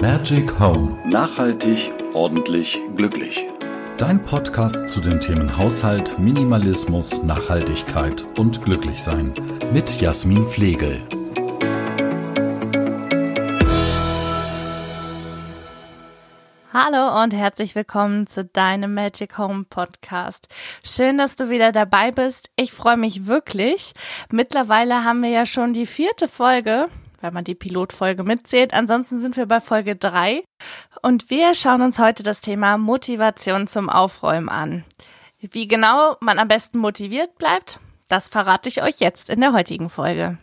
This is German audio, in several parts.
Magic Home. Nachhaltig, ordentlich, glücklich. Dein Podcast zu den Themen Haushalt, Minimalismus, Nachhaltigkeit und Glücklichsein. Mit Jasmin Flegel. Hallo und herzlich willkommen zu deinem Magic Home Podcast. Schön, dass du wieder dabei bist. Ich freue mich wirklich. Mittlerweile haben wir ja schon die vierte Folge wenn man die Pilotfolge mitzählt. Ansonsten sind wir bei Folge drei und wir schauen uns heute das Thema Motivation zum Aufräumen an. Wie genau man am besten motiviert bleibt, das verrate ich euch jetzt in der heutigen Folge.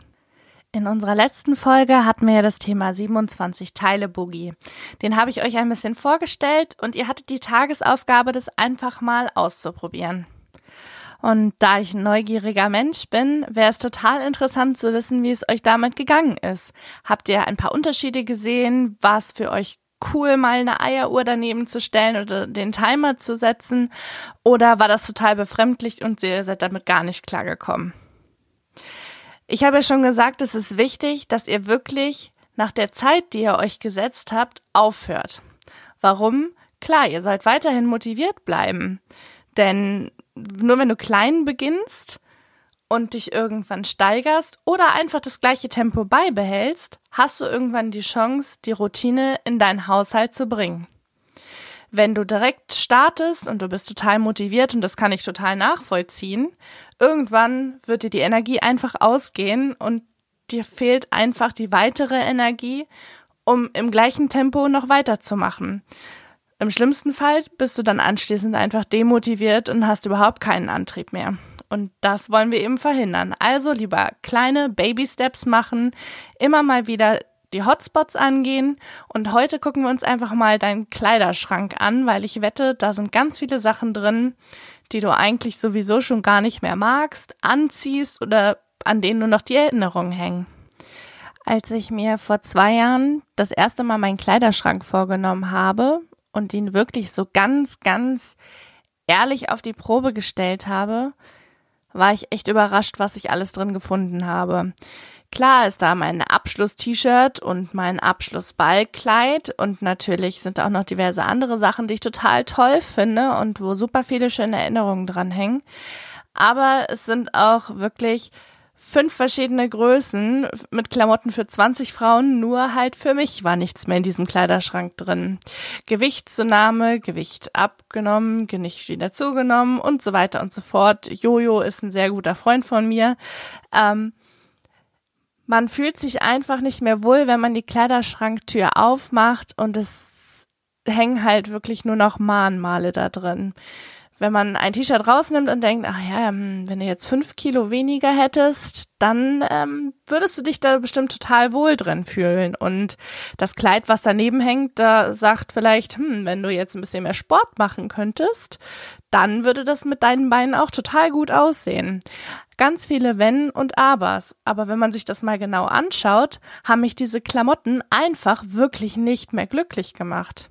In unserer letzten Folge hatten wir ja das Thema 27 Teile Boogie. Den habe ich euch ein bisschen vorgestellt und ihr hattet die Tagesaufgabe, das einfach mal auszuprobieren. Und da ich ein neugieriger Mensch bin, wäre es total interessant zu wissen, wie es euch damit gegangen ist. Habt ihr ein paar Unterschiede gesehen? War es für euch cool, mal eine Eieruhr daneben zu stellen oder den Timer zu setzen? Oder war das total befremdlich und ihr seid damit gar nicht klargekommen? Ich habe ja schon gesagt, es ist wichtig, dass ihr wirklich nach der Zeit, die ihr euch gesetzt habt, aufhört. Warum? Klar, ihr sollt weiterhin motiviert bleiben. Denn nur wenn du klein beginnst und dich irgendwann steigerst oder einfach das gleiche Tempo beibehältst, hast du irgendwann die Chance, die Routine in deinen Haushalt zu bringen. Wenn du direkt startest und du bist total motiviert und das kann ich total nachvollziehen, irgendwann wird dir die Energie einfach ausgehen und dir fehlt einfach die weitere Energie, um im gleichen Tempo noch weiterzumachen. Im schlimmsten Fall bist du dann anschließend einfach demotiviert und hast überhaupt keinen Antrieb mehr. Und das wollen wir eben verhindern. Also lieber kleine Baby-Steps machen, immer mal wieder die Hotspots angehen. Und heute gucken wir uns einfach mal deinen Kleiderschrank an, weil ich wette, da sind ganz viele Sachen drin, die du eigentlich sowieso schon gar nicht mehr magst, anziehst oder an denen nur noch die Erinnerungen hängen. Als ich mir vor zwei Jahren das erste Mal meinen Kleiderschrank vorgenommen habe, und ihn wirklich so ganz, ganz ehrlich auf die Probe gestellt habe, war ich echt überrascht, was ich alles drin gefunden habe. Klar ist da mein Abschluss-T-Shirt und mein Abschluss-Ballkleid und natürlich sind auch noch diverse andere Sachen, die ich total toll finde und wo super viele schöne Erinnerungen dran hängen. Aber es sind auch wirklich fünf verschiedene Größen mit Klamotten für 20 Frauen, nur halt für mich war nichts mehr in diesem Kleiderschrank drin. Gewichtszunahme, Gewicht abgenommen, Gewicht wieder zugenommen und so weiter und so fort. Jojo ist ein sehr guter Freund von mir. Ähm, man fühlt sich einfach nicht mehr wohl, wenn man die Kleiderschranktür aufmacht und es hängen halt wirklich nur noch Mahnmale da drin wenn man ein T-Shirt rausnimmt und denkt, ach ja, hm, wenn du jetzt fünf Kilo weniger hättest, dann ähm, würdest du dich da bestimmt total wohl drin fühlen. Und das Kleid, was daneben hängt, da sagt vielleicht, hm, wenn du jetzt ein bisschen mehr Sport machen könntest, dann würde das mit deinen Beinen auch total gut aussehen. Ganz viele Wenn und Abers. Aber wenn man sich das mal genau anschaut, haben mich diese Klamotten einfach wirklich nicht mehr glücklich gemacht.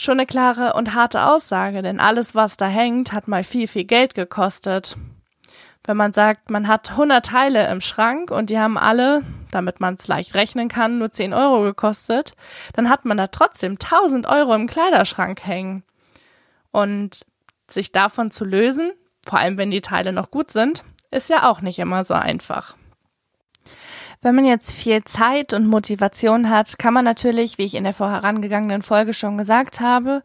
Schon eine klare und harte Aussage, denn alles, was da hängt, hat mal viel, viel Geld gekostet. Wenn man sagt, man hat 100 Teile im Schrank und die haben alle, damit man es leicht rechnen kann, nur 10 Euro gekostet, dann hat man da trotzdem 1000 Euro im Kleiderschrank hängen. Und sich davon zu lösen, vor allem wenn die Teile noch gut sind, ist ja auch nicht immer so einfach. Wenn man jetzt viel Zeit und Motivation hat, kann man natürlich, wie ich in der vorherangegangenen Folge schon gesagt habe,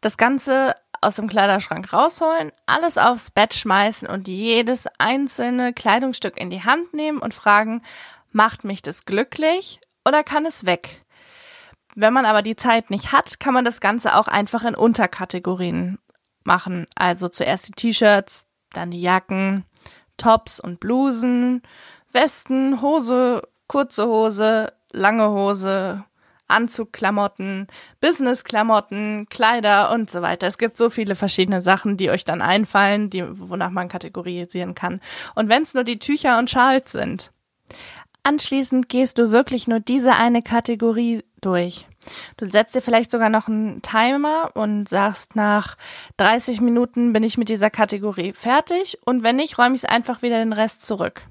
das Ganze aus dem Kleiderschrank rausholen, alles aufs Bett schmeißen und jedes einzelne Kleidungsstück in die Hand nehmen und fragen, macht mich das glücklich oder kann es weg? Wenn man aber die Zeit nicht hat, kann man das Ganze auch einfach in Unterkategorien machen. Also zuerst die T-Shirts, dann die Jacken, Tops und Blusen, Westen, Hose, kurze Hose, lange Hose, Anzugklamotten, Businessklamotten, Kleider und so weiter. Es gibt so viele verschiedene Sachen, die euch dann einfallen, die, wonach man kategorisieren kann. Und wenn es nur die Tücher und Schals sind. Anschließend gehst du wirklich nur diese eine Kategorie durch. Du setzt dir vielleicht sogar noch einen Timer und sagst, nach 30 Minuten bin ich mit dieser Kategorie fertig und wenn nicht, räume ich es einfach wieder den Rest zurück.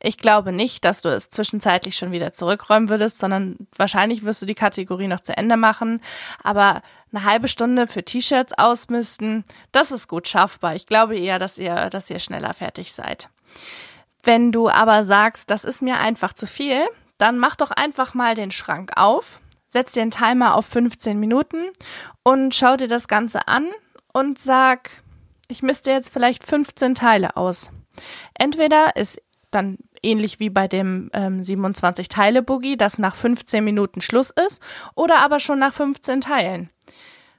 Ich glaube nicht, dass du es zwischenzeitlich schon wieder zurückräumen würdest, sondern wahrscheinlich wirst du die Kategorie noch zu Ende machen. Aber eine halbe Stunde für T-Shirts ausmisten, das ist gut schaffbar. Ich glaube eher, dass ihr, dass ihr schneller fertig seid. Wenn du aber sagst, das ist mir einfach zu viel, dann mach doch einfach mal den Schrank auf, setz einen Timer auf 15 Minuten und schau dir das Ganze an und sag, ich misste jetzt vielleicht 15 Teile aus. Entweder ist dann ähnlich wie bei dem ähm, 27-Teile-Boogie, dass nach 15 Minuten Schluss ist, oder aber schon nach 15 Teilen.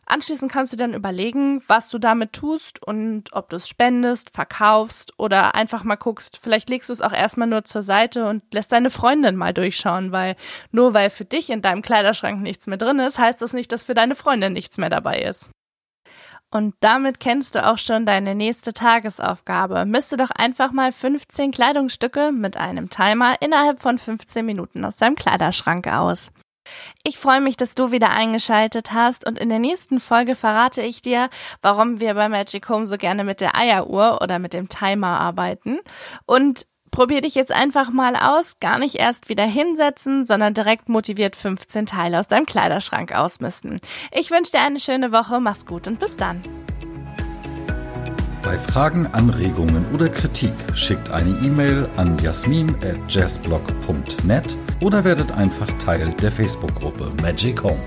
Anschließend kannst du dann überlegen, was du damit tust und ob du es spendest, verkaufst oder einfach mal guckst. Vielleicht legst du es auch erstmal nur zur Seite und lässt deine Freundin mal durchschauen, weil nur weil für dich in deinem Kleiderschrank nichts mehr drin ist, heißt das nicht, dass für deine Freundin nichts mehr dabei ist. Und damit kennst du auch schon deine nächste Tagesaufgabe. Müsste doch einfach mal 15 Kleidungsstücke mit einem Timer innerhalb von 15 Minuten aus deinem Kleiderschrank aus. Ich freue mich, dass du wieder eingeschaltet hast und in der nächsten Folge verrate ich dir, warum wir bei Magic Home so gerne mit der Eieruhr oder mit dem Timer arbeiten und Probier dich jetzt einfach mal aus, gar nicht erst wieder hinsetzen, sondern direkt motiviert 15 Teile aus deinem Kleiderschrank ausmisten. Ich wünsche dir eine schöne Woche, mach's gut und bis dann. Bei Fragen, Anregungen oder Kritik schickt eine E-Mail an jasmin@jazzblog.net oder werdet einfach Teil der Facebook-Gruppe Magic Home.